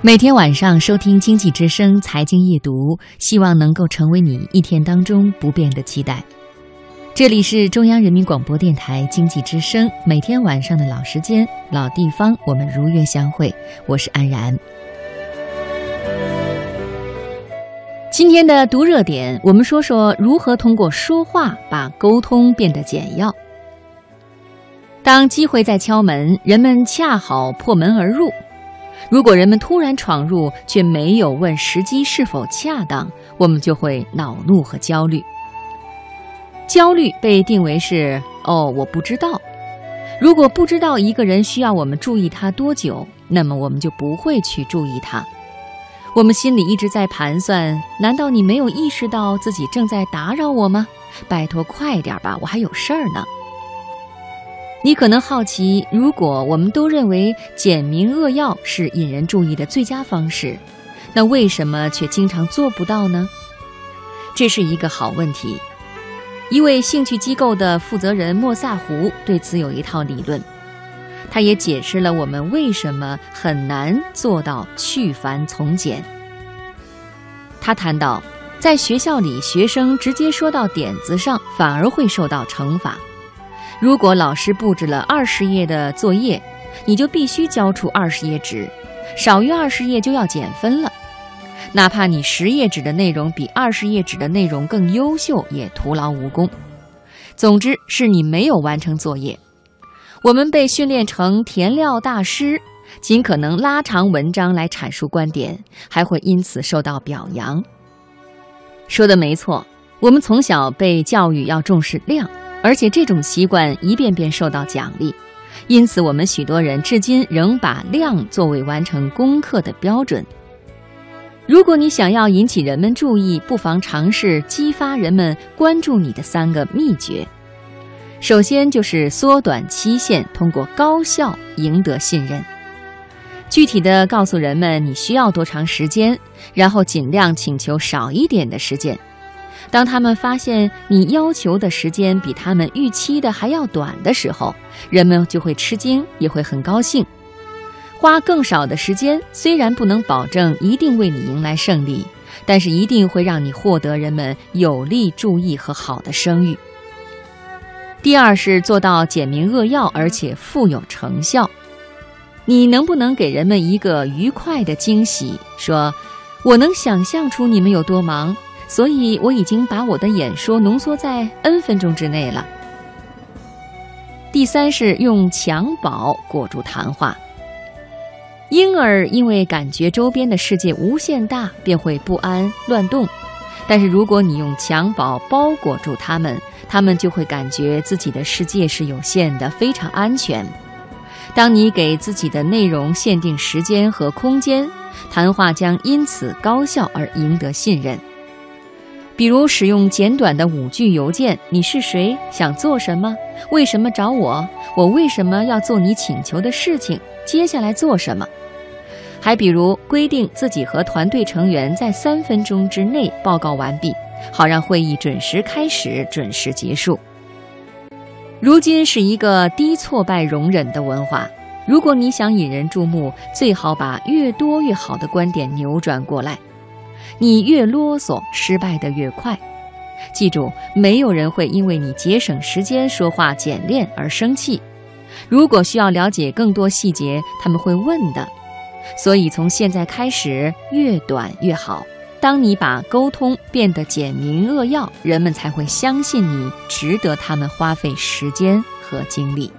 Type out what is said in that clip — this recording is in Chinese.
每天晚上收听《经济之声》财经夜读，希望能够成为你一天当中不变的期待。这里是中央人民广播电台经济之声，每天晚上的老时间、老地方，我们如约相会。我是安然。今天的读热点，我们说说如何通过说话把沟通变得简要。当机会在敲门，人们恰好破门而入。如果人们突然闯入，却没有问时机是否恰当，我们就会恼怒和焦虑。焦虑被定为是哦，我不知道。如果不知道一个人需要我们注意他多久，那么我们就不会去注意他。我们心里一直在盘算：难道你没有意识到自己正在打扰我吗？拜托，快点吧，我还有事儿呢。你可能好奇，如果我们都认为简明扼要是引人注意的最佳方式，那为什么却经常做不到呢？这是一个好问题。一位兴趣机构的负责人莫萨胡对此有一套理论，他也解释了我们为什么很难做到去繁从简。他谈到，在学校里，学生直接说到点子上，反而会受到惩罚。如果老师布置了二十页的作业，你就必须交出二十页纸，少于二十页就要减分了。哪怕你十页纸的内容比二十页纸的内容更优秀，也徒劳无功。总之是你没有完成作业。我们被训练成填料大师，尽可能拉长文章来阐述观点，还会因此受到表扬。说的没错，我们从小被教育要重视量，而且这种习惯一遍遍受到奖励，因此我们许多人至今仍把量作为完成功课的标准。如果你想要引起人们注意，不妨尝试激发人们关注你的三个秘诀。首先就是缩短期限，通过高效赢得信任。具体的告诉人们你需要多长时间，然后尽量请求少一点的时间。当他们发现你要求的时间比他们预期的还要短的时候，人们就会吃惊，也会很高兴。花更少的时间，虽然不能保证一定为你迎来胜利，但是一定会让你获得人们有力注意和好的声誉。第二是做到简明扼要，而且富有成效。你能不能给人们一个愉快的惊喜？说，我能想象出你们有多忙，所以我已经把我的演说浓缩在 N 分钟之内了。第三是用襁褓裹住谈话。婴儿因为感觉周边的世界无限大，便会不安乱动。但是如果你用襁褓包裹住他们，他们就会感觉自己的世界是有限的，非常安全。当你给自己的内容限定时间和空间，谈话将因此高效而赢得信任。比如使用简短的五句邮件：你是谁？想做什么？为什么找我？我为什么要做你请求的事情？接下来做什么？还比如规定自己和团队成员在三分钟之内报告完毕，好让会议准时开始、准时结束。如今是一个低挫败容忍的文化，如果你想引人注目，最好把越多越好的观点扭转过来。你越啰嗦，失败的越快。记住，没有人会因为你节省时间、说话简练而生气。如果需要了解更多细节，他们会问的。所以从现在开始，越短越好。当你把沟通变得简明扼要，人们才会相信你值得他们花费时间和精力。